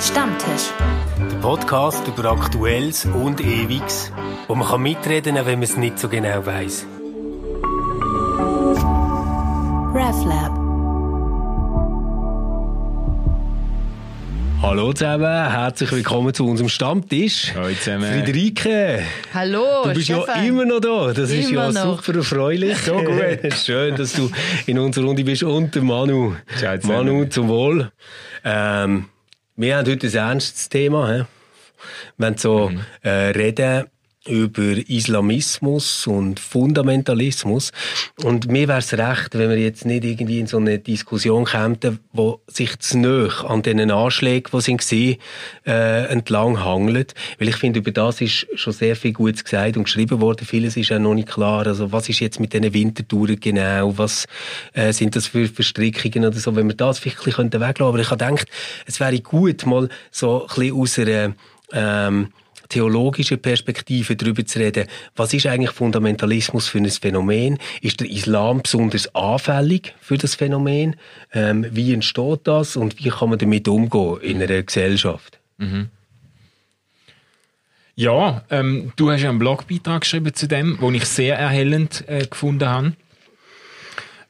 Stammtisch. Der Podcast über Aktuelles und Ewiges, wo man kann mitreden kann, wenn man es nicht so genau weiß. RefLab. Hallo zusammen, herzlich willkommen zu unserem Stammtisch. Hallo zusammen. Friederike, Hallo, du bist Stefan. ja immer noch da. Das ist ja Immer noch. super erfreulich. So gut. Schön, dass du in unserer Runde bist. Und der Manu. Ciao zusammen. Manu, zum Wohl. Ähm, wir haben heute ein ernstes Thema. He? Wir wollen so Mhm. äh, reden über Islamismus und Fundamentalismus. Und mir wäre es recht, wenn wir jetzt nicht irgendwie in so eine Diskussion kämen, die sich zu nahe an diesen Anschlägen, die sind, äh, entlang hangelt. Weil ich finde, über das ist schon sehr viel Gutes gesagt und geschrieben worden. Vieles ist auch noch nicht klar. Also, was ist jetzt mit diesen Wintertouren genau? Was äh, sind das für Verstrickungen oder so? Wenn wir das vielleicht ein bisschen weglassen könnten. Aber ich habe gedacht, es wäre gut, mal so ein bisschen aus einer, ähm, theologische Perspektive darüber zu reden, was ist eigentlich Fundamentalismus für ein Phänomen? Ist der Islam besonders anfällig für das Phänomen? Ähm, wie entsteht das und wie kann man damit umgehen in einer Gesellschaft? Ja, ähm, du hast ja einen Blogbeitrag geschrieben zu dem, den ich sehr erhellend äh, gefunden habe.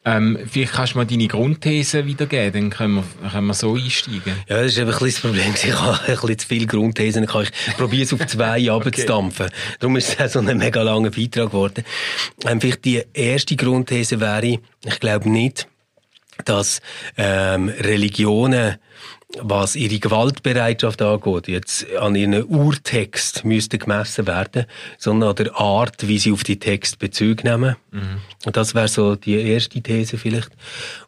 Ähm, vielleicht kannst du mal deine Grundthese wiedergeben, dann können wir, können wir so einsteigen. Ja, das ist einfach ein bisschen das Problem. Ich habe ein bisschen zu viele Grundthesen. Ich, ich probiere es auf zwei runterzudampfen. Darum ist es auch so ein mega langer Beitrag geworden. Ähm, vielleicht die erste Grundthese wäre, ich glaube nicht, dass ähm, Religionen, was ihre Gewaltbereitschaft angeht, jetzt an ihren Urtext müssten gemessen werden, sondern an der Art, wie sie auf die Text Bezug nehmen. Und das wäre so die erste These vielleicht.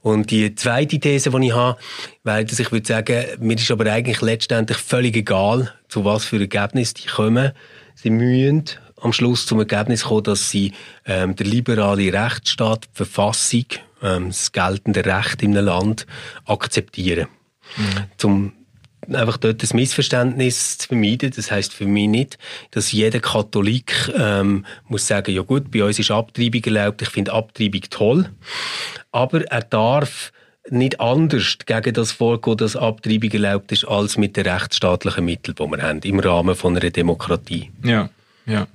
Und die zweite These, die ich habe, wäre, dass ich würde sagen, mir ist aber eigentlich letztendlich völlig egal, zu was für Ergebnis die kommen. Sie müssen am Schluss zum Ergebnis kommen, dass sie ähm, der liberale Rechtsstaat, die Verfassung, ähm, das geltende Recht in einem Land akzeptieren. Zum einfach dort das Missverständnis zu vermeiden. Das heißt für mich nicht, dass jeder Katholik ähm, muss sagen, ja gut, bei uns ist Abtreibung erlaubt, ich finde Abtreibung toll, aber er darf nicht anders gegen das vorgehen, dass Abtreibung erlaubt ist, als mit den rechtsstaatlichen Mitteln, die wir haben, im Rahmen von einer Demokratie. Ja, ja.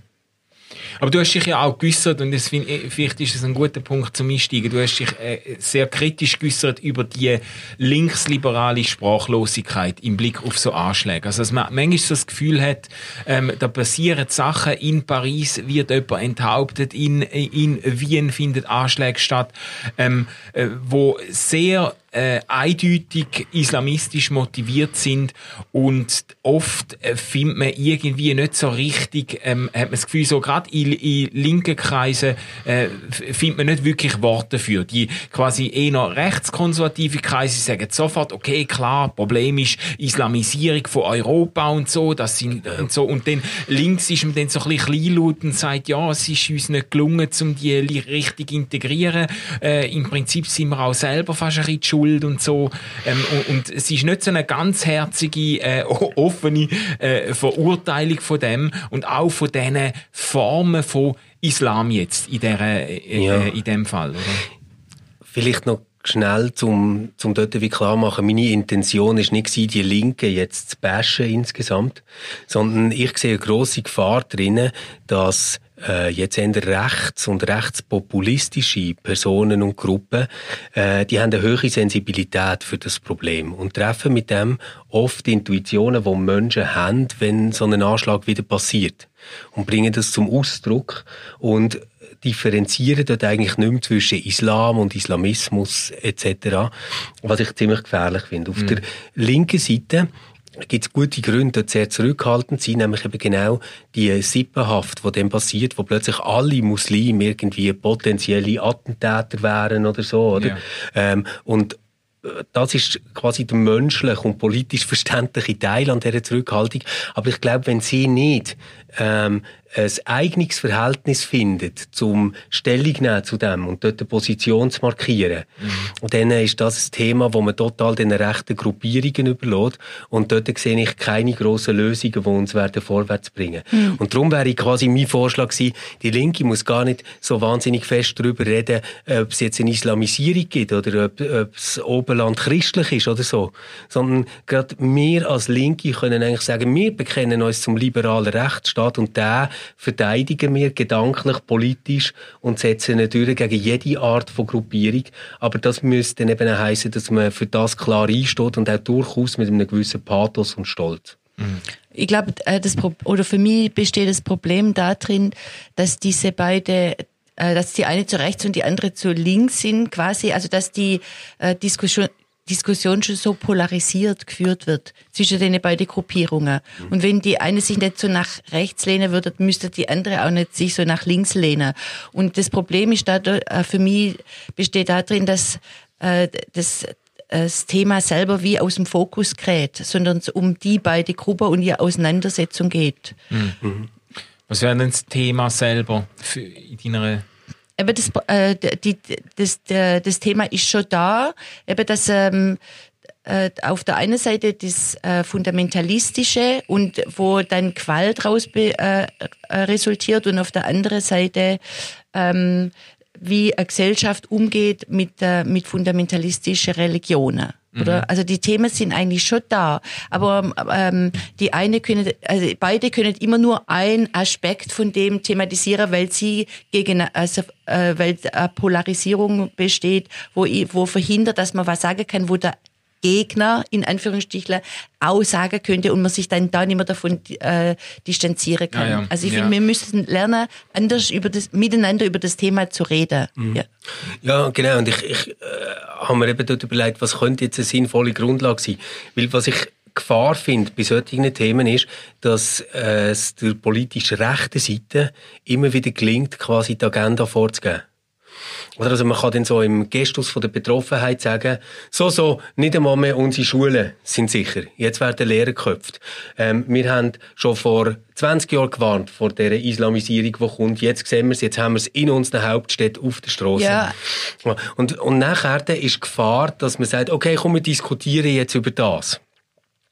Aber du hast dich ja auch geäussert, und das find, ich- vielleicht ist es ein guter Punkt zum Einsteigen, du hast dich äh, sehr kritisch geäussert über die linksliberale Sprachlosigkeit im Blick auf so Anschläge. Also, dass man manchmal so das Gefühl hat, ähm, da passieren Sachen, in Paris wird jemand enthauptet, in, in Wien findet Anschläge statt, ähm, äh, wo sehr äh, eindeutig islamistisch motiviert sind und oft äh, findet man irgendwie nicht so richtig, ähm, hat man das Gefühl, so gerade in, in linken Kreisen äh, findet man nicht wirklich Worte dafür. Die quasi eher rechtskonservative Kreise sagen sofort, okay, klar, Problem ist Islamisierung von Europa und so, das sind und so und dann links ist man dann so ein bisschen kleinlaut und sagt, ja, es ist uns nicht gelungen, um die richtig integrieren. Äh, Im Prinzip sind wir auch selber fast ein bisschen Schuld und so. Ähm, und, und es ist nicht so eine ganz herzige, äh, offene äh, Verurteilung von dem und auch von diesen Formen von Islam jetzt in, der, äh, Ja. äh, in dem Fall. Oder? Vielleicht noch schnell zum, zum dort wie klar machen. Meine Intention ist nicht die Linken jetzt zu bashen insgesamt, sondern ich sehe eine grosse Gefahr drinnen, dass äh, jetzt eher rechts- und rechtspopulistische Personen und Gruppen, äh, die haben eine hohe Sensibilität für das Problem und treffen mit dem oft Intuitionen, die Menschen haben, wenn so ein Anschlag wieder passiert und bringen das zum Ausdruck und differenzieren dort eigentlich nicht mehr zwischen Islam und Islamismus etc., was ich ziemlich gefährlich finde. Auf der linken Seite gibt es gute Gründe, sehr zurückhaltend zu sein, nämlich eben genau die Sippenhaft, die dann passiert, wo plötzlich alle Muslime irgendwie potenzielle Attentäter wären oder so, oder? Ja. Ähm, und äh, das ist quasi der menschliche und politisch verständliche Teil an dieser Zurückhaltung. Aber ich glaube, wenn sie nicht ähm, ein eigenes Verhältnis findet, zum Stellung nehmen zu dem und dort eine Position zu markieren. Mhm. Und dann ist das ein Thema, wo man total den rechten Gruppierungen überlässt. Und dort sehe ich keine grossen Lösungen, die uns werden vorwärts bringen. Mhm. Und darum wäre quasi mein Vorschlag gewesen, die Linke muss gar nicht so wahnsinnig fest darüber reden, ob es jetzt eine Islamisierung gibt oder ob, ob das Oberland christlich ist oder so. Sondern gerade wir als Linke können eigentlich sagen, wir bekennen uns zum liberalen Rechtsstaat und der verteidigen wir gedanklich, politisch und setzen natürlich gegen jede Art von Gruppierung. Aber das müsste dann eben heißen, dass man für das klar einsteht und auch durchaus mit einem gewissen Pathos und Stolz. Mhm. Ich glaube, äh, das oder für mich besteht das Problem darin, dass diese beide äh, dass die eine zu rechts und die andere zu links sind, quasi, also dass die äh, Diskussion, Diskussion schon so polarisiert geführt wird zwischen den beiden Gruppierungen. Mhm. Und wenn die eine sich nicht so nach rechts lehnen würde, müsste die andere auch nicht sich so nach links lehnen. Und das Problem ist da, äh, für mich besteht darin, dass äh, das das Thema selber wie aus dem Fokus gerät, sondern es um die beiden Gruppen und ihre Auseinandersetzung geht. Mhm. Was wäre denn das Thema selber für in deiner eben das, äh, die, das, der, das Thema ist schon da, eben dass ähm, äh, auf der einen Seite das äh, Fundamentalistische und wo dann Gewalt raus äh, äh, resultiert und auf der anderen Seite ähm, wie eine Gesellschaft umgeht mit, äh, mit fundamentalistischen Religionen. Oder? Mhm. Also die Themen sind eigentlich schon da, aber ähm, die eine können, also beide können immer nur ein Aspekt von dem thematisieren, weil sie gegen, also äh, weil eine Polarisierung besteht, wo wo verhindert, dass man was sagen kann, wo der Gegner in Anführungsstrichen aussagen könnte und man sich dann da nicht mehr davon äh, distanzieren kann. Ja, ja. Also ich ja. finde, wir müssen lernen, anders über das, miteinander über das Thema zu reden. Mhm. Ja. ja, genau. Und ich, ich äh, habe mir eben dort überlegt, was könnte jetzt eine sinnvolle Grundlage sein? Weil was ich Gefahr finde bei solchen Themen ist, dass äh, es der politisch rechten Seite immer wieder gelingt, quasi die Agenda vorzugeben. Oder also man kann dann so im Gestus von der Betroffenheit sagen, so, so, nicht einmal mehr unsere Schulen sind sicher. Jetzt werden Lehrer geköpft. Ähm, wir haben schon vor 20 Jahren gewarnt vor dieser Islamisierung, die kommt. Jetzt sehen wir es, jetzt haben wir es in unseren Hauptstädten auf der Straße. Ja. Und, und nachher ist die Gefahr, dass man sagt, okay, komm, wir diskutieren jetzt über das.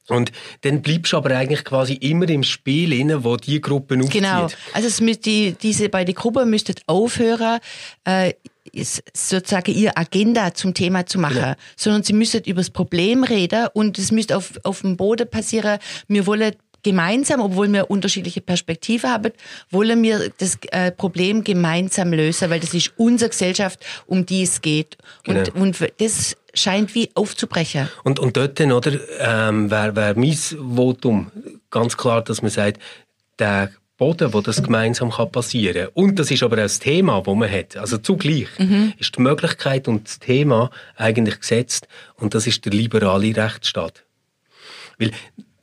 Und dann bleibst du aber eigentlich quasi immer im Spiel inne, wo die Gruppen aufzieht. Genau. Also es die, diese beiden Gruppen müssten aufhören, äh, sozusagen ihre Agenda zum Thema zu machen, ja. sondern sie müssen über das Problem reden und es müsste auf, auf dem Boden passieren, wir wollen gemeinsam, obwohl wir unterschiedliche Perspektiven haben, wollen wir das äh, Problem gemeinsam lösen, weil das ist unsere Gesellschaft, um die es geht. Genau. Und, und das scheint wie aufzubrechen. Und, und dort, oder, ähm, wäre wär mein Votum ganz klar, dass man sagt, der Boden, wo das gemeinsam kann passieren kann. Und das ist aber auch das Thema, das man hat. Also zugleich mhm. ist die Möglichkeit und das Thema eigentlich gesetzt und das ist der liberale Rechtsstaat. Weil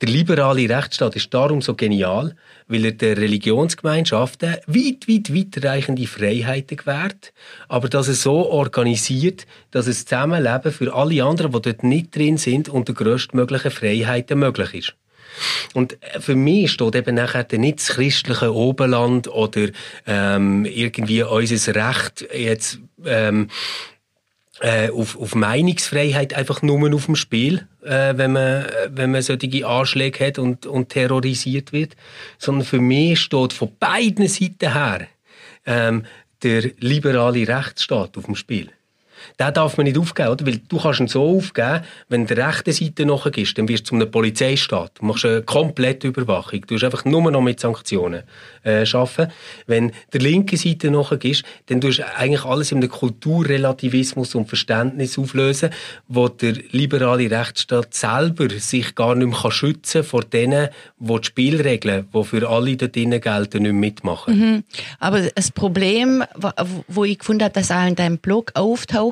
der liberale Rechtsstaat ist darum so genial, weil er der Religionsgemeinschaften weit, weit, weitreichende Freiheiten gewährt, aber dass er so organisiert, dass das Zusammenleben für alle anderen, die dort nicht drin sind, unter größtmöglichen Freiheiten möglich ist. Und für mich steht eben nachher nicht das christliche Oberland oder ähm, irgendwie unser Recht jetzt ähm, äh, auf, auf Meinungsfreiheit einfach nur auf dem Spiel, äh, wenn, man, wenn man solche Anschläge hat und, und terrorisiert wird. Sondern für mich steht von beiden Seiten her ähm, der liberale Rechtsstaat auf dem Spiel den darf man nicht aufgeben, oder? Weil du kannst ihn so aufgeben, wenn der rechten Seite nachgehst, dann wirst du zu einem Polizeistaat. Du machst eine komplette Überwachung. Du hast einfach nur noch mit Sanktionen äh, arbeiten. Wenn der linken Seite nachgehst, dann tust du eigentlich alles in einem Kulturrelativismus und Verständnis auflösen, wo der liberale Rechtsstaat selber sich gar nicht mehr schützen kann vor denen, die die Spielregeln, die für alle dort drinnen gelten, nicht mitmachen. Mhm. Aber das Problem, wo ich gefunden habe, dass auch in deinem Blog auftaucht,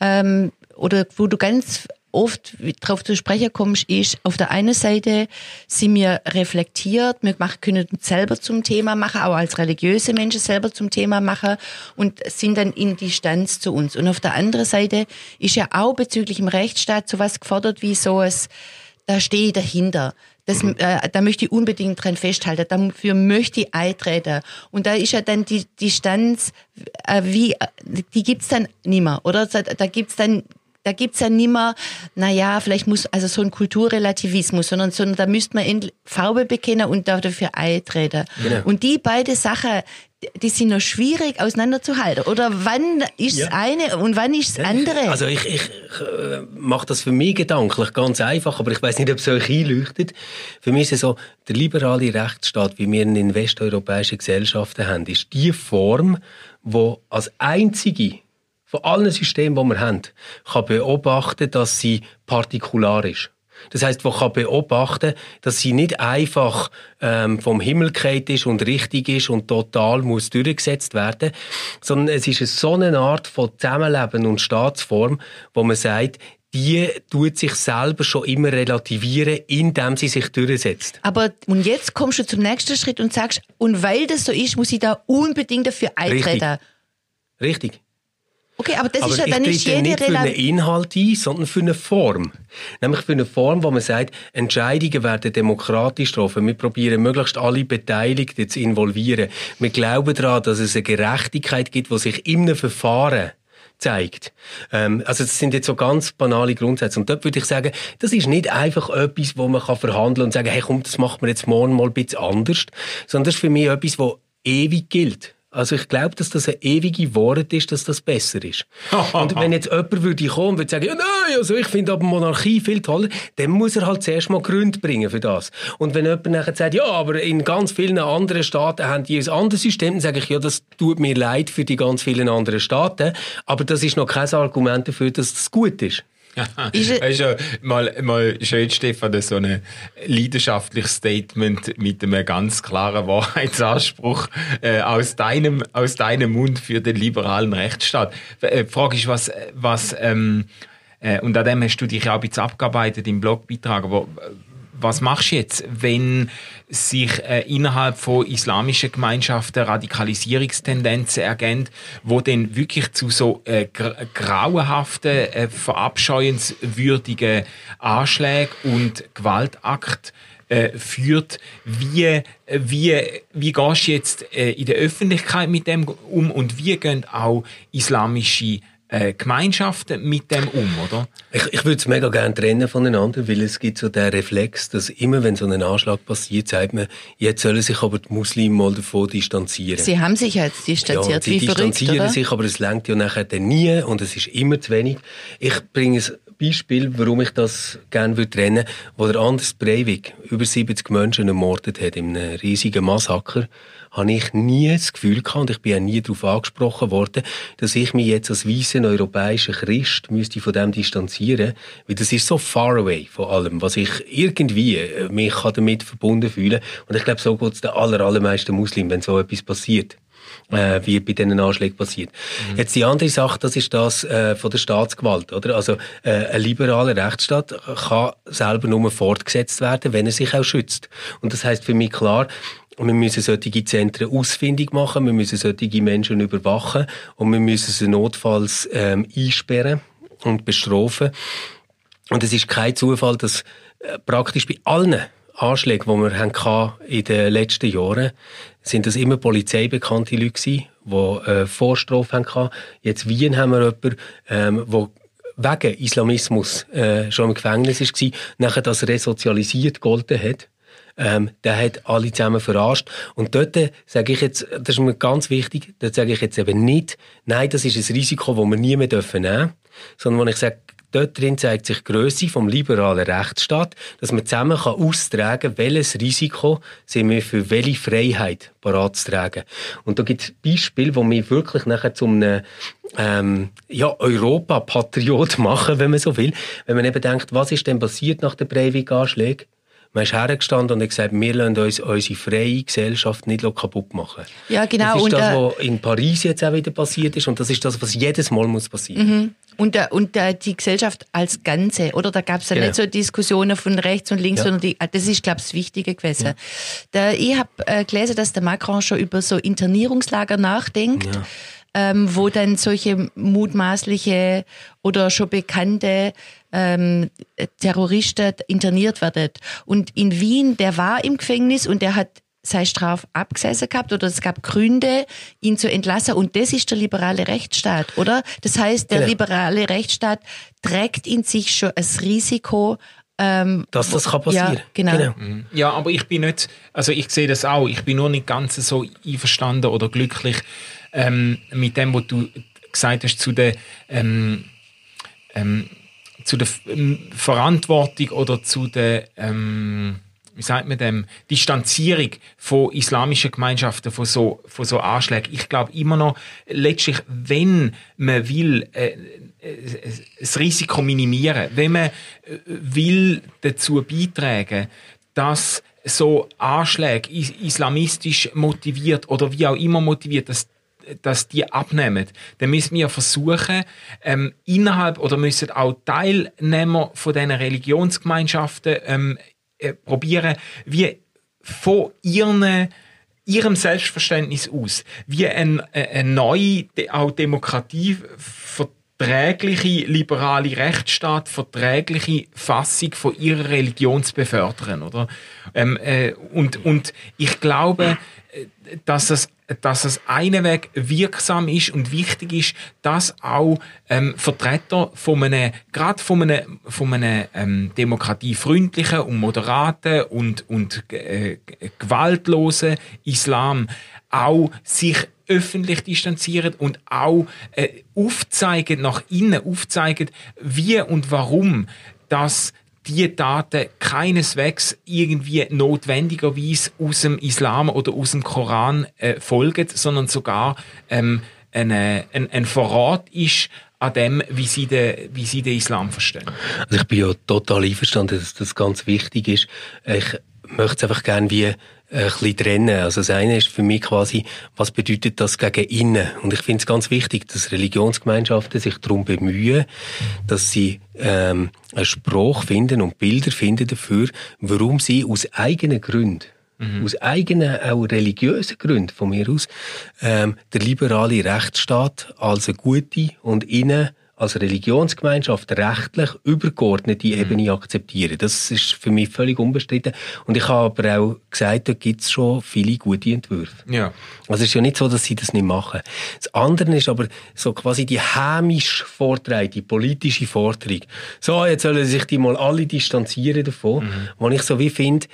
ähm, oder wo du ganz oft darauf zu sprechen kommst, ist, auf der einen Seite sind wir reflektiert, wir können uns selber zum Thema machen, auch als religiöse Menschen selber zum Thema machen und sind dann in Distanz zu uns. Und auf der anderen Seite ist ja auch bezüglich dem Rechtsstaat sowas gefordert wie so es, da stehe ich dahinter Das, äh, da möchte ich unbedingt dran festhalten. Dafür möchte ich eintreten. Und da ist ja dann die Distanz, äh, wie, die gibt's dann nicht mehr, oder? Da, da gibt's dann da gibt's ja nimmer, na ja, vielleicht muss, also so ein Kulturrelativismus, sondern, sondern da müsste man in Farbe bekennen und dafür eintreten. Genau. Und die beide Sachen, die sind noch schwierig auseinanderzuhalten. Oder wann ist das Ja. eine und wann ist das andere? Also ich, ich äh, mache das für mich gedanklich ganz einfach, aber ich weiß nicht, ob es euch einleuchtet. Für mich ist es so, der liberale Rechtsstaat, wie wir ihn in westeuropäischen Gesellschaften haben, ist die Form, wo als einzige von allen Systemen, die wir haben, kann beobachten, dass sie partikular ist. Das heißt, wo kann beobachten, dass sie nicht einfach ähm, vom Himmel gefallen ist und richtig ist und total muss durchgesetzt werden, sondern es ist eine so eine Art von Zusammenleben und Staatsform, wo man sagt, die tut sich selber schon immer relativieren, indem sie sich durchsetzt. Aber und jetzt kommst du zum nächsten Schritt und sagst, und weil das so ist, muss ich da unbedingt dafür eintreten. Richtig. Okay, aber das Aber ist ja dann trete jede nicht für einen. Inhalt ein, sondern für eine Form. Nämlich für eine Form, wo man sagt, Entscheidungen werden demokratisch getroffen. Wir probieren möglichst alle Beteiligten zu involvieren. Wir glauben daran, dass es eine Gerechtigkeit gibt, die sich in einem Verfahren zeigt. Ähm, also das sind jetzt so ganz banale Grundsätze. Und dort würde ich sagen, das ist nicht einfach etwas, wo man kann verhandeln und sagen, hey komm, das machen wir jetzt morgen mal ein bisschen anders, sondern das ist für mich etwas, wo ewig gilt. Also ich glaube, dass das eine ewige Wort ist, dass das besser ist. und wenn jetzt jemand würde kommen und würde sagen, ja nein, also ich finde aber Monarchie viel toller, dann muss er halt zuerst mal Gründe bringen für das. Und wenn jemand nachher sagt, ja, aber in ganz vielen anderen Staaten haben die ein anderes System, dann sage ich, ja, das tut mir leid für die ganz vielen anderen Staaten, aber das ist noch kein Argument dafür, dass das gut ist. Ist Weißt du, mal, mal schön, Stefan, so ein leidenschaftliches Statement mit einem ganz klaren Wahrheitsanspruch äh, aus, deinem, aus deinem Mund für den liberalen Rechtsstaat. Äh, Die Frage ist, was, was ähm, äh, und an dem hast du dich ja auch ein bisschen abgearbeitet im Blogbeitrag, aber was machst du jetzt, wenn sich äh, innerhalb von islamischen Gemeinschaften Radikalisierungstendenzen ergeben, wo dann wirklich zu so äh, gr grauenhaften, äh, verabscheuenswürdigen Anschlägen und Gewaltakt äh, führt. Wie, äh, wie, wie gehst du jetzt äh, in der Öffentlichkeit mit dem um und wie gehen auch islamische äh, Gemeinschaften mit dem um, oder? Ich, ich würde es mega gerne trennen voneinander, weil es gibt so den Reflex, dass immer wenn so ein Anschlag passiert, sagt man, jetzt sollen sich aber die Muslime mal davon distanzieren. Sie haben sich jetzt distanziert, ja, sie wie verrückt, distanzieren oder? sich, aber es lenkt ja nachher dann nie und es ist immer zu wenig. Ich bringe ein Beispiel, warum ich das gerne würde trennen, wo der Anders Breivik über 70 Menschen ermordet hat in einem riesigen Massaker, habe ich nie das Gefühl gehabt, und ich bin auch nie darauf angesprochen worden, dass ich mich jetzt als weißer europäischer Christ müsste von dem distanzieren, weil das ist so far away von allem, was ich irgendwie äh, mich damit verbunden fühlen und ich glaube, so geht es den aller, allermeisten Muslimen, wenn so etwas passiert äh, wie bei diesen Anschlägen passiert. Jetzt die andere Sache, das ist das äh, von der Staatsgewalt, oder? Also äh, ein liberaler Rechtsstaat kann selber nur fortgesetzt werden, wenn er sich auch schützt. Und das heißt für mich klar, wir müssen solche Zentren ausfindig machen, wir müssen solche Menschen überwachen und wir müssen sie notfalls ähm, einsperren und bestrafen. Und es ist kein Zufall, dass äh, praktisch bei allen Anschlägen, die wir hatten in den letzten Jahren, sind das immer polizeibekannte Leute gewesen, die äh, Vorstrafe hatten. Jetzt Wien haben wir jemanden, ähm, wo wegen Islamismus äh, schon im Gefängnis war, nachher das resozialisiert gegolten hat. Ähm, der hat alle zusammen verarscht. Und dort äh, sage ich jetzt, das ist mir ganz wichtig, dort sage ich jetzt eben nicht, nein, das ist ein Risiko, das wir nie mehr dürfen nehmen, sondern wo ich sage, dort drin zeigt sich die Grösse vom liberalen Rechtsstaat, dass man zusammen kann austragen kann, welches Risiko sind wir für welche Freiheit parat zu tragen. Und da gibt es Beispiele, die mich wirklich nachher zum einem ähm, ja, Europa-Patriot machen, wenn man so will. Wenn man eben denkt, was ist denn passiert nach den Breivik-Anschlägen? Man ist hergestanden und hat gesagt, wir lassen uns unsere freie Gesellschaft nicht kaputt machen. Ja, genau. Das ist Und, das, äh, was in Paris jetzt auch wieder passiert ist und das ist das, was jedes Mal muss passieren. Und, äh, und äh, die Gesellschaft als Ganze, oder? Da gab es ja Genau. nicht so Diskussionen von rechts und links, Ja. sondern die, das ist, glaube ich, das Wichtige gewesen. Da, ich habe gelesen, dass der Macron schon über so Internierungslager nachdenkt. ähm, wo dann solche mutmaßliche oder schon bekannte ähm, Terroristen interniert werden. Und in Wien, der war im Gefängnis und der hat seine Strafe abgesessen gehabt oder es gab Gründe, ihn zu entlassen. Und das ist der liberale Rechtsstaat, oder? Das heißt, der Genau. liberale Rechtsstaat trägt in sich schon das Risiko, ähm, Dass das kann passieren. Ja, genau. Ja, aber ich bin nicht, also ich sehe das auch, ich bin nur nicht ganz so einverstanden oder glücklich ähm, mit dem, was du gesagt hast zu der, ähm, ähm, zu der ähm, Verantwortung oder zu der, ähm, wie sagt man dem, Distanzierung von islamischen Gemeinschaften von so, von so Anschlägen. Ich glaube immer noch, letztlich, wenn man will, äh, äh, das Risiko minimieren, wenn man äh, will dazu beitragen, dass so Anschläge is islamistisch motiviert oder wie auch immer motiviert, dass dass die abnehmen, dann müssen wir versuchen, ähm, innerhalb oder müssen auch Teilnehmer von diesen Religionsgemeinschaften ähm, äh, probieren, wie von ihren, ihrem Selbstverständnis aus, wie ein, äh, eine neue, auch Demokratie verträgliche liberale Rechtsstaat, verträgliche Fassung von ihrer Religion zu befördern, oder? Ähm, äh, und, und ich glaube, äh, dass es, dass es einen Weg wirksam ist und wichtig ist, dass auch ähm, Vertreter von einem, gerade von einem, von einem ähm, demokratiefreundlichen und moderaten und, und äh, gewaltlosen Islam auch sich öffentlich distanzieren und auch äh, aufzeigen, nach innen aufzeigen, wie und warum das die Daten keineswegs irgendwie notwendigerweise aus dem Islam oder aus dem Koran äh, folgen, sondern sogar ähm, eine, ein, ein Verrat ist an dem, wie sie, den, wie sie den Islam verstehen. Also ich bin ja total einverstanden, dass das ganz wichtig ist. Ich möchte es einfach gerne wie ein bisschen trennen. Also das eine ist für mich quasi, was bedeutet das gegen innen? Und ich finde es ganz wichtig, dass Religionsgemeinschaften sich darum bemühen, dass sie ähm, einen Spruch finden und Bilder finden dafür, warum sie aus eigenen Gründen aus eigenen, auch religiösen Gründen von mir aus, ähm, der liberale Rechtsstaat als eine gute und innen als Religionsgemeinschaft rechtlich übergeordnete Ebene akzeptieren. Das ist für mich völlig unbestritten. Und ich habe aber auch gesagt, da gibt es schon viele gute Entwürfe. Ja. Also es ist ja nicht so, dass sie das nicht machen. Das andere ist aber so quasi die hämisch vortragende politische Forderung. So, jetzt sollen sich die mal alle distanzieren davon. Mhm. Wo ich so wie finde,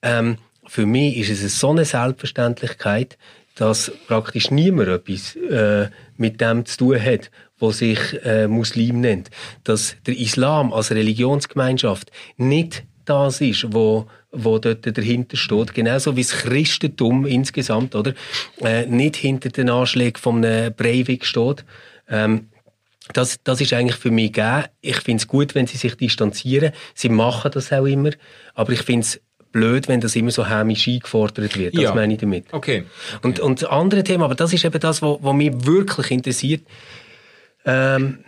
ähm, für mich ist es so eine Selbstverständlichkeit, dass praktisch niemand etwas äh, mit dem zu tun hat, was sich äh, Muslim nennt. Dass der Islam als Religionsgemeinschaft nicht das ist, wo, wo dort dahinter steht. Genauso wie das Christentum insgesamt, oder? Äh, nicht hinter den Anschlägen von einem Breivik steht. Ähm, das, das ist eigentlich für mich gegeben. Ich finde es gut, wenn sie sich distanzieren. Sie machen das auch immer. Aber ich finde es blöd, wenn das immer so hämisch eingefordert wird. Das Ja. meine ich damit. Okay. Und, und das andere Thema, aber das ist eben das, was mich wirklich interessiert. Ähm,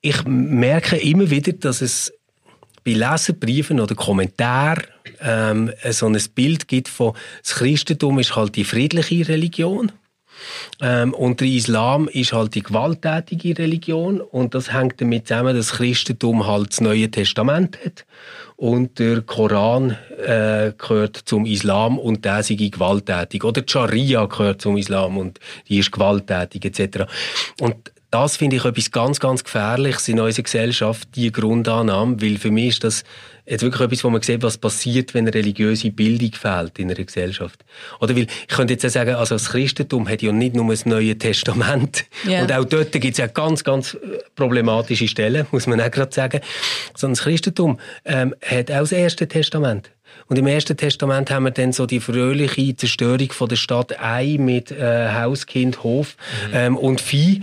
ich merke immer wieder, dass es bei Leserbriefen oder Kommentaren ähm, so ein Bild gibt von, das Christentum ist halt die friedliche Religion. Ähm, und der Islam ist halt die gewalttätige Religion und das hängt damit zusammen, dass das Christentum halt das Neue Testament hat und der Koran äh, gehört zum Islam und der sei gewalttätig. Oder die Scharia gehört zum Islam und die ist gewalttätig etc. Und das finde ich etwas ganz, ganz Gefährliches in unserer Gesellschaft, die Grundannahme, weil für mich ist das jetzt wirklich etwas, wo man sieht, was passiert, wenn eine religiöse Bildung fehlt in einer Gesellschaft. Oder weil, ich könnte jetzt auch sagen, also das Christentum hat ja nicht nur das Neue Testament. Ja. Und auch dort gibt es ja ganz, ganz äh, problematische Stellen, muss man auch gerade sagen. Sondern das Christentum ähm, hat auch das Erste Testament. Und im Ersten Testament haben wir dann so die fröhliche Zerstörung von der Stadt Ei mit äh, Hauskind, Hof ähm, und Vieh.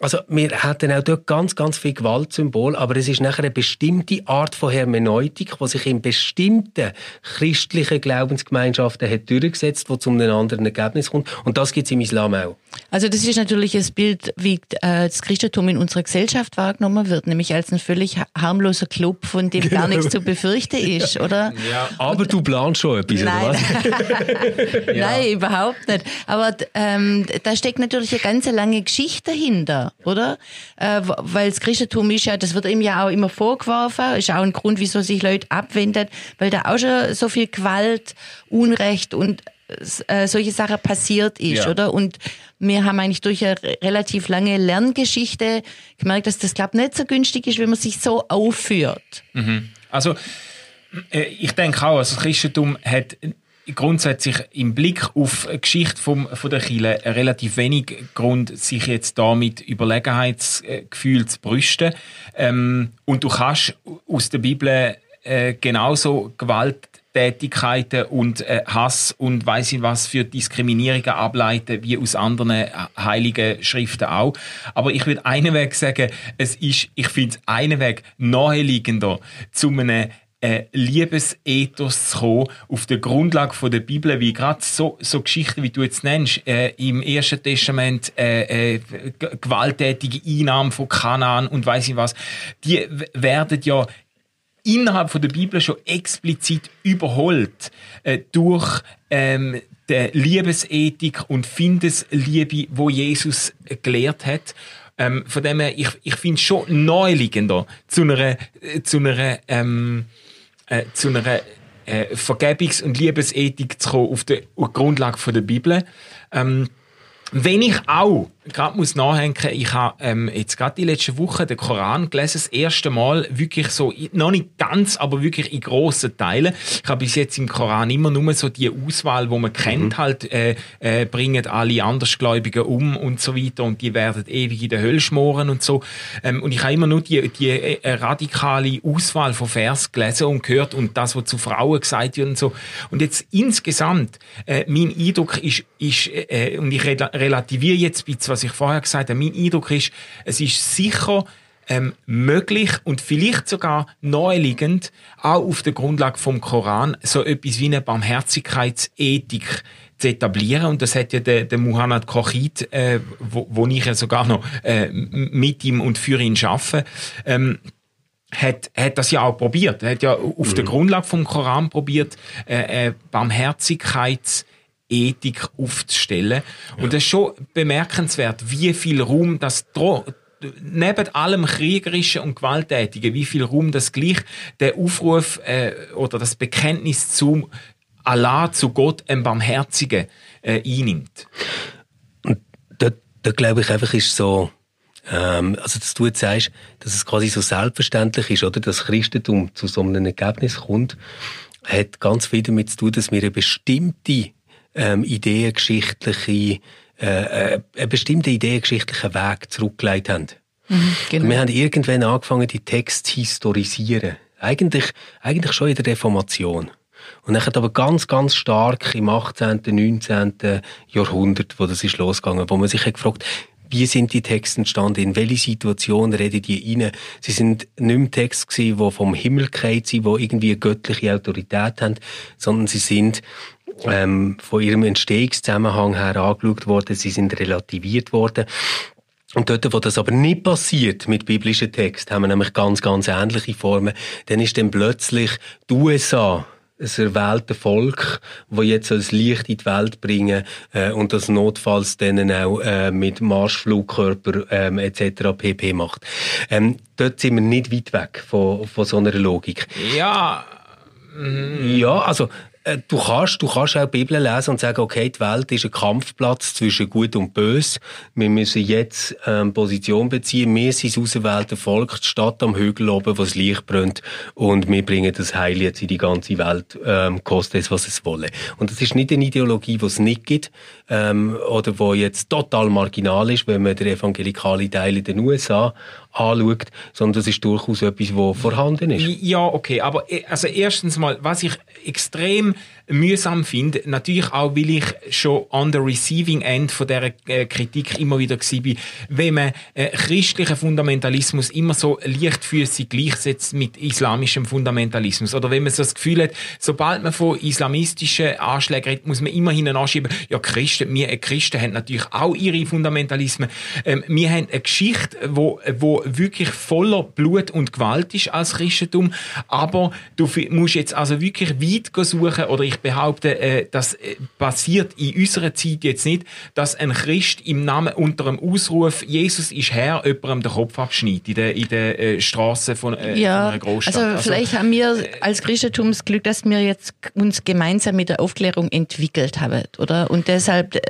Also wir hatten auch dort ganz, ganz viel Gewaltsymbol, aber es ist nachher eine bestimmte Art von Hermeneutik, die sich in bestimmten christlichen Glaubensgemeinschaften hat durchgesetzt, die zu einem anderen Ergebnis kommt. Und das gibt es im Islam auch. Also das ist natürlich das Bild, wie äh, das Christentum in unserer Gesellschaft wahrgenommen wird, nämlich als ein völlig ha- harmloser Club, von dem gar nichts zu befürchten ist, oder? Ja, Aber du planst schon etwas, Nein. oder was? Nein, überhaupt nicht. Aber ähm, da steckt natürlich eine ganz lange Geschichte dahinter, oder? Äh, weil das Christentum ist ja, das wird ihm ja auch immer vorgeworfen, ist auch ein Grund, wieso sich Leute abwenden, weil da auch schon so viel Gewalt, Unrecht und äh, solche Sachen passiert ist, Ja. oder? Und wir haben eigentlich durch eine re- relativ lange Lerngeschichte gemerkt, dass das, glaub nicht so günstig ist, wenn man sich so aufführt. Also, äh, ich denke auch, also das Christentum hat grundsätzlich im Blick auf die Geschichte vom, von der Kirche relativ wenig Grund, sich jetzt da mit Überlegenheitsgefühl zu brüsten. Ähm, und du kannst aus der Bibel äh, genauso Gewalttätigkeiten und äh, Hass und weiß ich was für Diskriminierungen ableiten, wie aus anderen äh, heiligen Schriften auch. Aber ich würde einen Weg sagen, es ist, ich finde es einen Weg naheliegender zu einem äh, Liebesethos zu kommen, auf der Grundlage von der Bibel, wie gerade so, so Geschichten, wie du jetzt nennst, äh, im Ersten Testament äh, äh, gewalttätige Einnahmen von Kanaan und weiß ich was, die werden ja innerhalb von der Bibel schon explizit überholt äh, durch ähm, der Liebesethik und Findesliebe, wo Jesus gelehrt hat. Ähm, von dem her, ich, ich finde es schon naheliegender, zu einer, äh, zu einer, ähm, äh, zu einer äh, Vergebungs- und Liebesethik zu kommen auf der Grundlage von der Bibel. Ähm, wenn ich auch gerade muss nachhängen, ich habe ähm, jetzt gerade die letzte Woche den Koran gelesen, das erste Mal wirklich so, noch nicht ganz, aber wirklich in grossen Teilen. Ich habe bis jetzt im Koran immer nur so die Auswahl, wo man kennt, halt äh, äh, bringen alle Andersgläubigen um und so weiter und die werden ewig in der Hölle schmoren und so. Ähm, und ich habe immer nur die, die äh, radikale Auswahl von Vers gelesen und gehört und das, was zu Frauen gesagt wird und so. Und jetzt insgesamt, äh, mein Eindruck ist, ist äh, und ich rela- relativiere jetzt ein bisschen, was ich vorher gesagt habe, mein Eindruck ist, es ist sicher ähm, möglich und vielleicht sogar naheliegend, auch auf der Grundlage vom Koran, so etwas wie eine Barmherzigkeitsethik zu etablieren. Und das hat ja der, der Muhammad Kochit, äh, wo, wo ich ja sogar noch äh, mit ihm und für ihn arbeite, ähm, hat, hat das ja auch probiert. Er hat ja auf der Grundlage vom Koran probiert, äh, äh, Barmherzigkeitsethik aufzustellen. Und das ist schon bemerkenswert, wie viel Raum das neben allem Kriegerischen und Gewalttätigen, wie viel Raum das gleich der Aufruf äh, oder das Bekenntnis zu Allah, zu Gott, einem Barmherzigen, äh, einnimmt. da, da glaube ich einfach ist so, ähm, also dass du jetzt sagst, dass es quasi so selbstverständlich ist, oder, dass Christentum zu so einem Ergebnis kommt, hat ganz viel damit zu tun, dass wir eine bestimmte ähm, ideengeschichtliche, äh, äh, einen bestimmten ideengeschichtlichen Weg zurückgelegt haben. genau. Wir haben irgendwann angefangen, die Texte zu historisieren. Eigentlich, eigentlich schon in der Reformation. Und dann hat aber ganz, ganz stark im 18., 19. Jahrhundert, wo das ist losgegangen, wo man sich hat gefragt, wie sind die Texte entstanden? In welche Situation reden die rein? Sie sind nicht mehr Texte gewesen, die vom Himmel gefallen sind, die irgendwie eine göttliche Autorität haben, sondern sie sind ähm, von ihrem Entstehungszusammenhang her angeschaut worden, sie sind relativiert worden. Und dort, wo das aber nicht passiert mit biblischen Texten, haben wir nämlich ganz, ganz ähnliche Formen. Dann ist dann plötzlich die USA ein erwählte Volk, wo jetzt das Licht in die Welt bringen äh, und das notfalls dann auch äh, mit Marschflugkörper ähm, etc. pp. macht. Ähm, dort sind wir nicht weit weg von, von so einer Logik. Ja, Ja, also du kannst, du kannst auch die Bibel lesen und sagen, okay, die Welt ist ein Kampfplatz zwischen Gut und Bös. Wir müssen jetzt ähm, Position beziehen. Wir sind das auserwählte Volk, die Stadt am Hügel oben, wo das Licht brennt und wir bringen das Heil jetzt in die ganze Welt, ähm, kostet es, was es wolle. Und das ist nicht eine Ideologie, die es nicht gibt ähm, oder wo jetzt total marginal ist, wenn man den evangelikalen Teil in den USA anschaut, sondern das ist durchaus etwas, das vorhanden ist. Ja, okay, aber äh, also erstens mal, was ich extrem mühsam finde, natürlich auch, weil ich schon on the receiving end von dieser äh, Kritik immer wieder war, wenn man äh, christlichen Fundamentalismus immer so leichtfüßig gleichsetzt mit islamischem Fundamentalismus. Oder wenn man so das Gefühl hat, sobald man von islamistischen Anschlägen redet, muss man immer hinten anschieben, ja Christen, wir äh, Christen haben natürlich auch ihre Fundamentalismen, ähm, wir haben eine Geschichte, wo, wo wirklich voller Blut und Gewalt ist als Christentum. Aber du musst jetzt also wirklich weit suchen, oder ich behaupte, äh, das äh, passiert in unserer Zeit jetzt nicht, dass ein Christ im Namen unter einem Ausruf, Jesus ist Herr, jemandem den Kopf abschneidet in der, in der äh, Straße von, äh, ja, einer Großstadt. Also, also vielleicht haben wir als Christentum das Glück, dass wir jetzt uns gemeinsam mit der Aufklärung entwickelt haben, oder? Und deshalb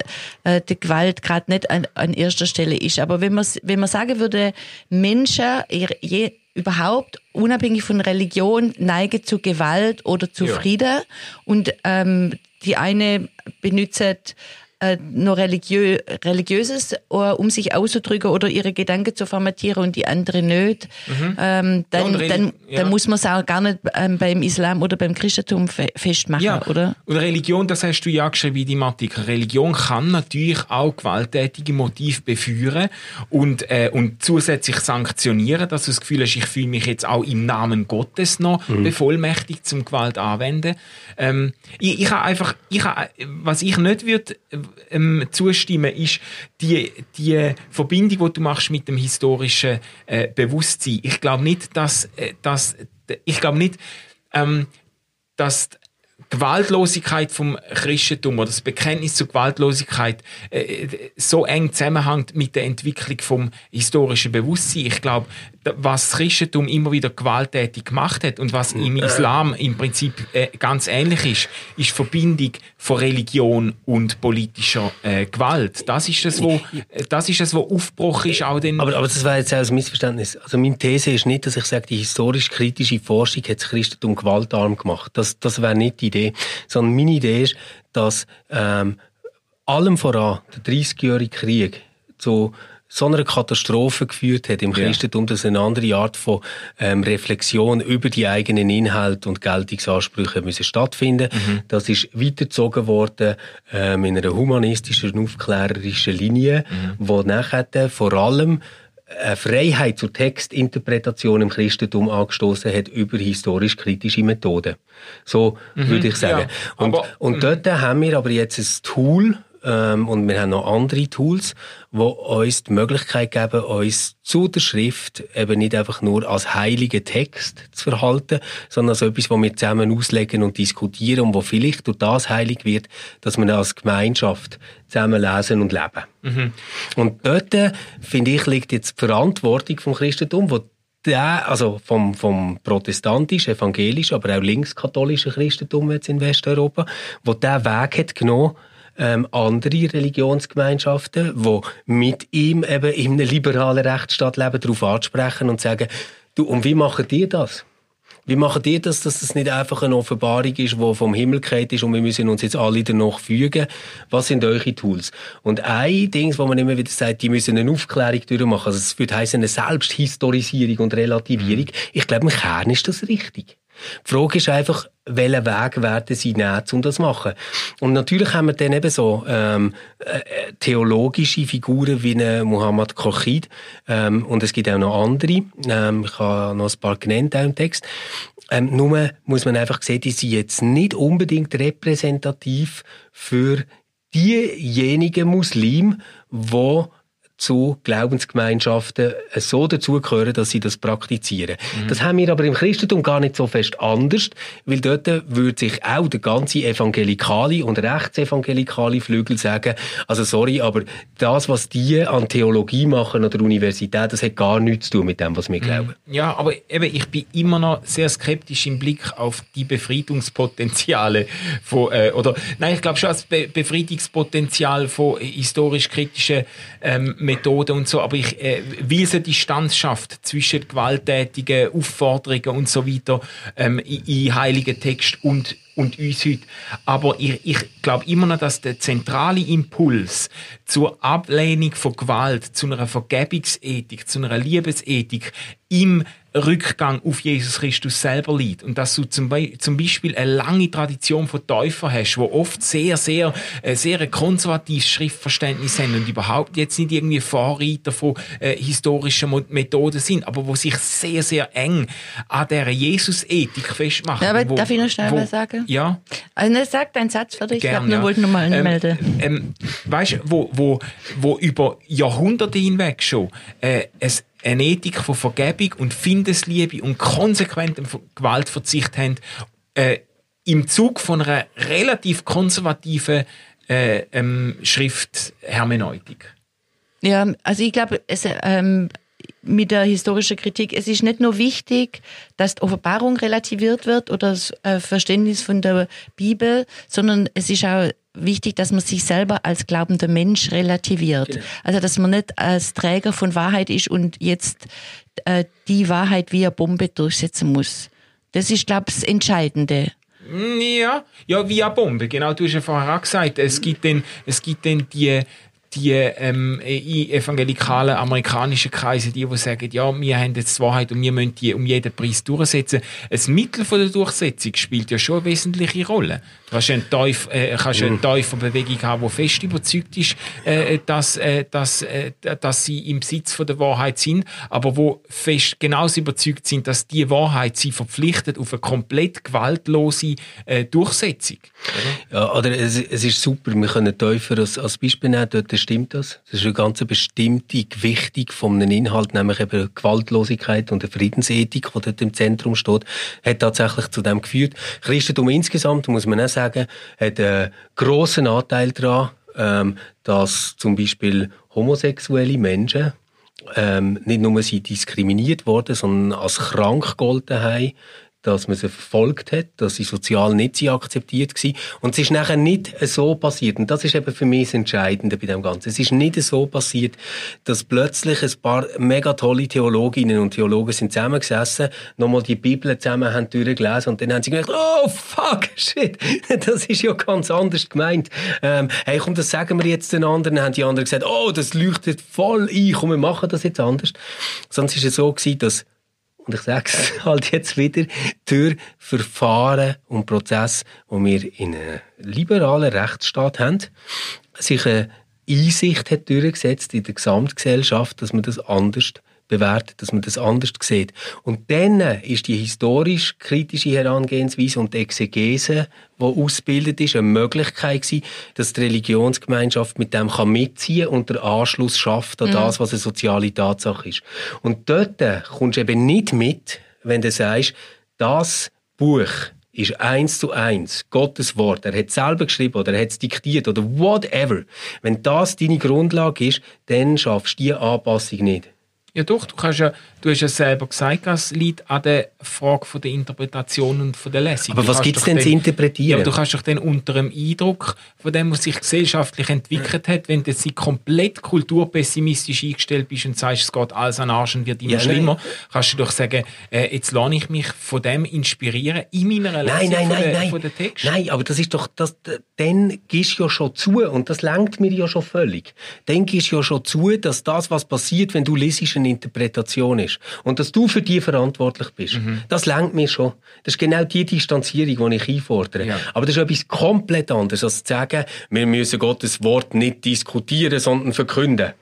äh, die Gewalt gerade nicht an, an erster Stelle ist. Aber wenn man wenn man sagen würde, Menschen je, überhaupt unabhängig von Religion neigen zu Gewalt oder zu ja. Frieden und ähm, die eine benutzt äh, noch religiö religiöses, äh, um sich auszudrücken oder ihre Gedanken zu formatieren und die andere nicht, mhm. ähm, dann, ja, dann, ja. dann muss man es auch gar nicht ähm, beim Islam oder beim Christentum fe festmachen, ja. oder? Und Religion, das hast du ja geschrieben in deinem Artikel. Religion kann natürlich auch gewalttätige Motive beführen und, äh, und zusätzlich sanktionieren, dass du das Gefühl hast, ich fühle mich jetzt auch im Namen Gottes noch mhm. bevollmächtigt zum Gewalt anwenden. Ähm, ich, ich habe einfach, ich habe, was ich nicht würde ähm, zustimmen, ist die, die Verbindung, die du machst mit dem historischen äh, Bewusstsein. Ich glaube nicht, dass, äh, dass ich glaube nicht, ähm, dass Gewaltlosigkeit vom Christentum oder das Bekenntnis zur Gewaltlosigkeit äh, so eng zusammenhängt mit der Entwicklung vom historischen Bewusstsein. Ich glaube, was das Christentum immer wieder gewalttätig gemacht hat und was im Islam im Prinzip äh, ganz ähnlich ist, ist Verbindung von Religion und politischer äh, Gewalt. Das ist das, wo äh, das ist das, wo Aufbruch ist auch den. Aber, aber das war jetzt auch ein Missverständnis. Also meine These ist nicht, dass ich sage, die historisch-kritische Forschung hat das Christentum gewaltarm gemacht. Das, das wäre nicht die Idee, sondern meine Idee ist, dass ähm, allem voran der 30-jährige Krieg zu so einer Katastrophe geführt hat im Christentum, dass eine andere Art von ähm, Reflexion über die eigenen Inhalte und Geltungsansprüche müssen stattfinden. Mhm. Das ist weitergezogen worden ähm, in einer humanistischen, aufklärerischen Linie, mhm. wo nachher vor allem eine Freiheit zur Textinterpretation im Christentum angestoßen hat über historisch-kritische Methoden. So mhm, würde ich sagen. Ja, und, und dort haben wir aber jetzt ein Tool, ähm, und wir haben noch andere Tools, die uns die Möglichkeit geben, uns zu der Schrift eben nicht einfach nur als heiligen Text zu verhalten, sondern als etwas, was wir zusammen auslegen und diskutieren und wo vielleicht durch das heilig wird, dass wir als Gemeinschaft zusammen lesen und leben. Mhm. Und dort, äh, finde ich, liegt jetzt die Verantwortung vom Christentum, wo der, also vom, vom protestantisch, evangelisch, aber auch linkskatholischen Christentum jetzt in Westeuropa, wo der Weg hat genommen, ähm, andere Religionsgemeinschaften, die mit ihm eben in einem liberalen Rechtsstaat leben, darauf ansprechen und sagen, du, und wie machen die das? Wie machen die das, dass das nicht einfach eine Offenbarung ist, die vom Himmel geht ist und wir müssen uns jetzt alle danach fügen? Was sind eure Tools? Und ein Ding, wo man immer wieder sagt, die müssen eine Aufklärung durchmachen. Also es würde heißen eine Selbsthistorisierung und Relativierung. Ich glaube, im Kern ist das richtig. Die Frage ist einfach, welchen Weg werden sie nehmen, um das zu machen. Und natürlich haben wir dann eben so ähm, äh, theologische Figuren wie Muhammad Kochid ähm, und es gibt auch noch andere. Ähm, ich habe noch ein paar genannt auch im Text. Ähm, nur muss man einfach sehen, die sind jetzt nicht unbedingt repräsentativ für diejenigen Muslime, die zu Glaubensgemeinschaften so dazugehören, dass sie das praktizieren. Mhm. Das haben wir aber im Christentum gar nicht so fest anders, weil dort würde sich auch der ganze evangelikale und rechtsevangelikale Flügel sagen, also sorry, aber das, was die an Theologie machen oder Universität, das hat gar nichts zu tun mit dem, was wir mhm. glauben. Ja, aber eben, ich bin immer noch sehr skeptisch im Blick auf die Befriedungspotenziale von, äh, oder, nein, ich glaube schon als Be Befriedungspotenzial von historisch-kritischen ähm, Methoden und so, aber ich äh, wie es eine Distanz schafft zwischen gewalttätigen Aufforderungen und so weiter ähm, in, in heiligen Text und und uns heute. Aber ich, ich glaube immer noch, dass der zentrale Impuls zur Ablehnung von Gewalt, zu einer Vergebungsethik, zu einer Liebesethik im Rückgang auf Jesus Christus selber liegt. Und dass du zum, Be zum Beispiel eine lange Tradition von Täufern hast, wo oft sehr, sehr, äh, sehr ein konservatives Schriftverständnis haben und überhaupt jetzt nicht irgendwie Vorreiter von äh, historischen Methoden sind, aber wo sich sehr, sehr eng an der Jesus-Ethik festmachen. Ja, aber wo, darf ich noch schnell wo, was sagen? Ja. Also, sag deinen Satz fertig. Ich Gern, glaube, wir ja. wollten nochmal Ähm, anmelden. ähm, weißt du, wo, wo, wo über Jahrhunderte hinweg schon äh, eine Ethik von Vergebung und Findesliebe und konsequentem Ver- Gewaltverzicht haben, äh, im Zug von einer relativ konservativen äh, ähm, Schrifthermeneutik. Ja, also ich glaube, es, ähm, mit der historischen Kritik, es ist nicht nur wichtig, dass die Offenbarung relativiert wird oder das äh, Verständnis von der Bibel, sondern es ist auch wichtig, dass man sich selber als glaubender Mensch relativiert. Also dass man nicht als Träger von Wahrheit ist und jetzt äh, die Wahrheit wie eine Bombe durchsetzen muss. Das ist, glaube ich, das Entscheidende. Ja, ja, wie eine Bombe. Genau, du hast ja vorher auch gesagt, es gibt dann, es gibt dann die, die ähm, in evangelikalen amerikanischen Kreise, die, die sagen, ja, wir haben jetzt die Wahrheit und wir müssen die um jeden Preis durchsetzen. Das Mittel von der Durchsetzung spielt ja schon eine wesentliche Rolle. Du kannst ja eine, Teuf, äh, kannst ja eine Täuferbewegung haben, die fest überzeugt ist, äh, dass, äh, dass, äh, dass sie im Besitz von der Wahrheit sind, aber wo fest genauso überzeugt sind, dass die Wahrheit sie verpflichtet auf eine komplett gewaltlose äh, Durchsetzung. Ja, oder es, es ist super, wir können Täufer als, als Beispiel nehmen, dort stimmt das. Das ist eine ganz bestimmte Gewichtung von einem Inhalt, nämlich eben Gewaltlosigkeit und eine Friedensethik, die dort im Zentrum steht, hat tatsächlich zu dem geführt. Christentum insgesamt, muss man auch sagen, hat einen grossen Anteil daran, ähm, dass zum Beispiel homosexuelle Menschen ähm, nicht nur sie diskriminiert worden, sondern als krank gegolten haben, dass man sie verfolgt hat, dass sie sozial nicht sie akzeptiert waren. Und es ist nachher nicht so passiert. Und das ist eben für mich das Entscheidende bei dem Ganzen. Es ist nicht so passiert, dass plötzlich ein paar mega tolle Theologinnen und Theologen sind zusammengesessen, nochmal die Bibel zusammen haben durchgelesen und dann haben sie gedacht, oh fuck, shit, das ist ja ganz anders gemeint. Ähm, hey, komm, das sagen wir jetzt den anderen. Dann haben die anderen gesagt, oh, das leuchtet voll ein, komm, wir machen das jetzt anders. Sonst ist es so gewesen, dass und ich sage es halt jetzt wieder, durch Verfahren und Prozess, wo wir in einem liberalen Rechtsstaat haben, sich eine Einsicht hat durchgesetzt in der Gesamtgesellschaft, dass man das anders bewertet, dass man das anders sieht. Und dann ist die historisch-kritische Herangehensweise und die Exegese, die ausgebildet ist, eine Möglichkeit gewesen, dass die Religionsgemeinschaft mit dem kann mitziehen und den Anschluss schafft an das, was eine soziale Tatsache ist. Und dort kommst du eben nicht mit, wenn du sagst, das Buch ist eins zu eins Gottes Wort. Er hat es selber geschrieben oder er hat es diktiert oder whatever. Wenn das deine Grundlage ist, dann schaffst du diese Anpassung nicht. Ja doch, du, kannst ja, du hast ja selber gesagt, es liegt an der Frage von der Interpretation und von der Lesung. Aber Du was gibt es denn zu interpretieren? Ja, du kannst doch dann unter dem Eindruck von dem, was sich gesellschaftlich entwickelt hat, wenn du jetzt komplett kulturpessimistisch eingestellt bist und sagst, es geht alles an Arsch und wird immer Ja, nein. schlimmer, kannst du doch sagen, äh, jetzt lasse ich mich von dem inspirieren in meiner Lesung Nein, nein, von, nein, der, nein. von der Text. Nein, aber das ist doch, das, dann gibst du ja schon zu, und das lenkt mir ja schon völlig. Dann gibst du ja schon zu, dass das, was passiert, wenn du lesest, eine Interpretation ist. Und dass du für die verantwortlich bist. Mhm. Das lenkt mir schon. Das ist genau die Distanzierung, die ich einfordere. Ja. Aber das ist etwas komplett anderes, als zu sagen, wir müssen Gottes Wort nicht diskutieren, sondern verkünden.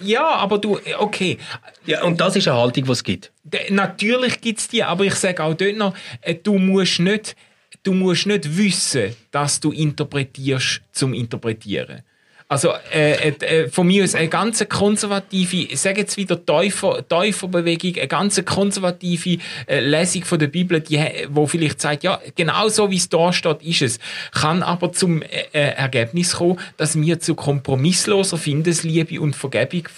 Ja, aber du, okay, Ja, und das ist eine Haltung, die es gibt. Natürlich gibt es die, aber ich sage auch dort noch, äh, du musst nicht, du musst nicht wissen, dass du interpretierst zum Interpretieren. Also äh, äh, äh, von mir aus eine ganz konservative, ich sage jetzt wieder Täufer, Täuferbewegung, eine ganz konservative äh, Lesung von der Bibel, die, äh, wo vielleicht sagt, ja, genau so wie es da steht, ist es, kann aber zum äh, Ergebnis kommen, dass wir zu kompromissloser Findesliebe und Vergebung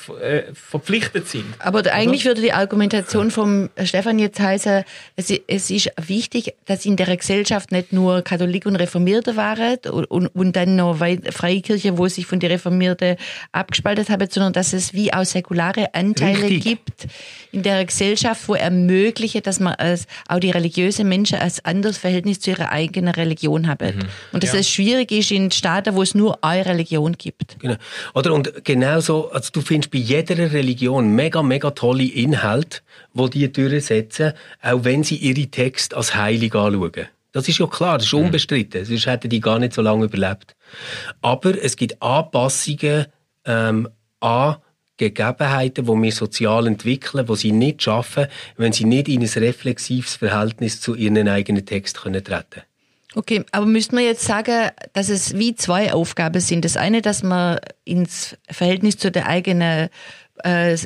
verpflichtet sind. Aber eigentlich würde die Argumentation vom Stefan jetzt heißen, es, es ist wichtig, dass in der Gesellschaft nicht nur Katholik und Reformierte waren und, und, und dann noch Freikirche, wo sich von den Reformierten abgespaltet haben, sondern dass es wie auch säkulare Anteile Richtig. gibt in der Gesellschaft, wo ermöglichen, dass man als, auch die religiösen Menschen ein anderes Verhältnis zu ihrer eigenen Religion haben. Und dass Ja. es schwierig ist in Staaten, wo es nur eine Religion gibt. Genau. Oder, und genauso, also du findest bei jeder Religion mega, mega tolle Inhalte, die die durchsetzen, auch wenn sie ihre Texte als heilig anschauen. Das ist ja klar, das ist unbestritten. Sonst hätten die gar nicht so lange überlebt. Aber es gibt Anpassungen ähm, an Gegebenheiten, die wir sozial entwickeln, die sie nicht schaffen, wenn sie nicht in ein reflexives Verhältnis zu ihren eigenen Text können treten Okay, aber müssten wir jetzt sagen, dass es wie zwei Aufgaben sind. Das eine, dass man ins Verhältnis zu der eigenen äh,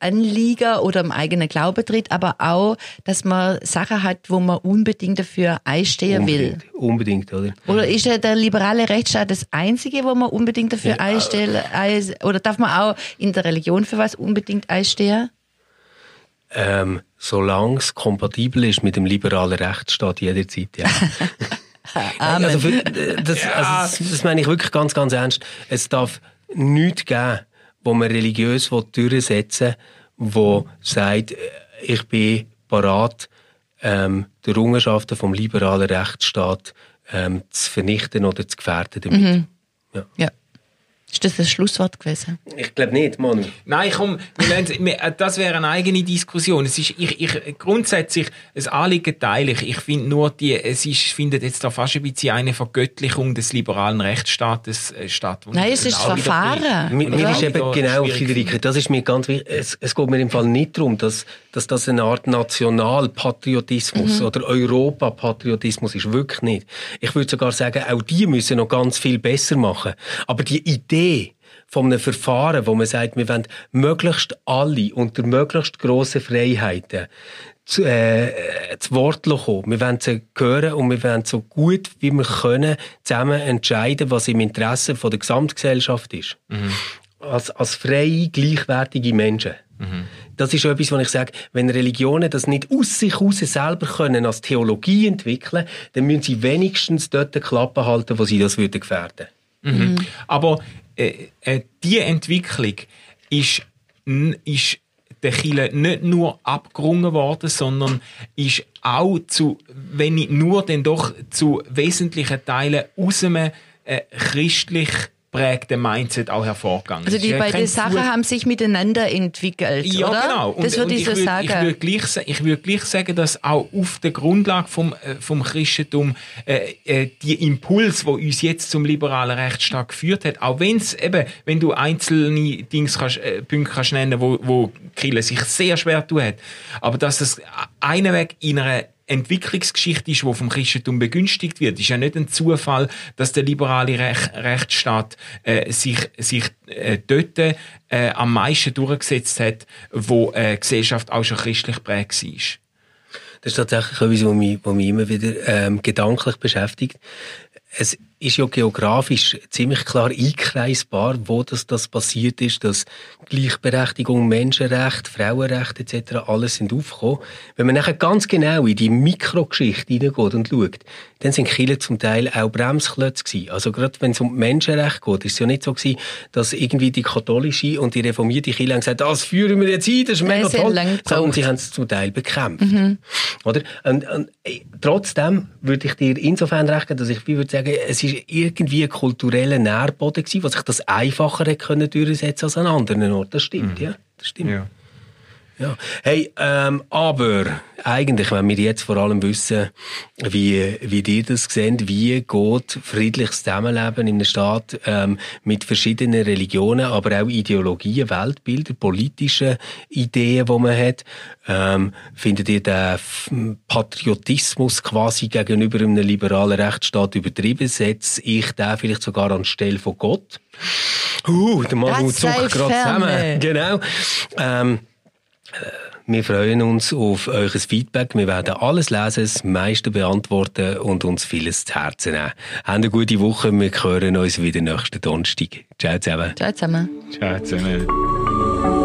Anlieger oder im eigenen Glauben tritt, aber auch, dass man Sachen hat, wo man unbedingt dafür einstehen will. Unbedingt, unbedingt, oder? Oder ist ja der liberale Rechtsstaat das einzige, wo man unbedingt dafür Ja, einstellen? ein- Oder darf man auch in der Religion für was unbedingt einstehen? Ähm, solange es kompatibel ist mit dem liberalen Rechtsstaat jederzeit, ja. Amen. Also für, äh, das, also das, das meine ich wirklich ganz, ganz ernst. Es darf nichts geben, wo man religiös durchsetzen will, wo sagt, äh, ich bin parat, ähm, die Errungenschaften vom liberalen Rechtsstaat ähm, zu vernichten oder zu gefährden damit. Ja. Ist das das Schlusswort gewesen? Ich glaube nicht, Manu. Nein, komm, wir das wäre eine eigene Diskussion. Es ist, ich, ich, grundsätzlich, ein Anliegen teile ich. Ich finde nur, die, es ist, findet jetzt da fast ein bisschen eine Vergöttlichung des liberalen Rechtsstaates äh, statt. Nein, es ist auch wieder Verfahren. Mir, mir ist eben genau, Friederike, das ist mir ganz wichtig. Es, es geht mir im Fall nicht darum, dass, dass das eine Art Nationalpatriotismus oder Europapatriotismus ist. Wirklich nicht. Ich würde sogar sagen, auch die müssen noch ganz viel besser machen. Aber die Idee von einem Verfahren, wo man sagt, wir wollen möglichst alle unter möglichst grossen Freiheiten zu, äh, zu Wort kommen. Wir wollen sie hören und wir wollen so gut wie wir können zusammen entscheiden, was im Interesse von der Gesamtgesellschaft ist. Als, als freie, gleichwertige Menschen. Das ist etwas, was ich sage, wenn Religionen das nicht aus sich heraus selber können als Theologie entwickeln, dann müssen sie wenigstens dort eine Klappe halten, wo sie das würden gefährden. Aber äh, äh, die Entwicklung ist, ist der Chile nicht nur abgerungen worden, sondern ist auch zu, wenn nicht nur, dann doch zu wesentlichen Teilen aus einem äh, christlich prägten Mindset auch hervorgegangen. Also Es die ja beiden Sachen haben sich miteinander entwickelt, ja, oder? genau. Und, das würde ich so würd- sagen. Ich würde gleich, ich würd gleich sagen, dass auch auf der Grundlage vom, äh, vom Christentum äh, äh, die Impuls, wo uns jetzt zum liberalen Rechtsstaat geführt hat, auch wenn's eben, wenn du einzelne Dings kannst, äh, Punkte kannst nennen, wo, wo Kille sich sehr schwer tun hat, aber dass es einen Weg in einer Entwicklungsgeschichte ist, die vom Christentum begünstigt wird, ist ja nicht ein Zufall, dass der liberale Rech Rechtsstaat äh, sich, sich äh, dort äh, am meisten durchgesetzt hat, wo äh, Gesellschaft auch schon christlich geprägt war. Das ist tatsächlich etwas, was mich, was mich immer wieder ähm, gedanklich beschäftigt. Es ist ja geografisch ziemlich klar einkreisbar, wo das, das passiert ist, dass Gleichberechtigung, Menschenrecht, Frauenrecht etc. alles sind aufgekommen. Wenn man nachher ganz genau in die Mikrogeschichte hineingeht und schaut, dann sind Kirchen zum Teil auch Bremsklötze gewesen. Also gerade wenn es um Menschenrecht geht, ist es ja nicht so gewesen, dass irgendwie die katholische und die reformierte Kirche haben gesagt, das führen wir jetzt ein, das ist mega toll. lange Sondern sie haben es zum Teil bekämpft. Oder? Und, und, trotzdem würde ich dir insofern recht geben, dass ich würde sagen, es ist irgendwie ein kultureller Nährboden wo sich das einfacher hätte können durchsetzen als an anderen Orten. Das stimmt, ja. Das stimmt. Ja. Hey, ähm, aber eigentlich, wenn wir jetzt vor allem wissen, wie, wie ihr das seht, wie geht friedliches Zusammenleben in einem Staat ähm, mit verschiedenen Religionen, aber auch Ideologien, Weltbilder, politische Ideen, die man hat, ähm, findet ihr den Patriotismus quasi gegenüber einem liberalen Rechtsstaat übertrieben? Setze ich den vielleicht sogar anstelle von Gott? Uh, der sei zuckt gerade zusammen. Genau. Ähm, wir freuen uns auf euer Feedback. Wir werden alles lesen, das meiste beantworten und uns vieles zu Herzen nehmen. Habt eine gute Woche. Wir hören uns wieder nächsten Donnerstag. Ciao zusammen. Ciao zusammen. Ciao zusammen.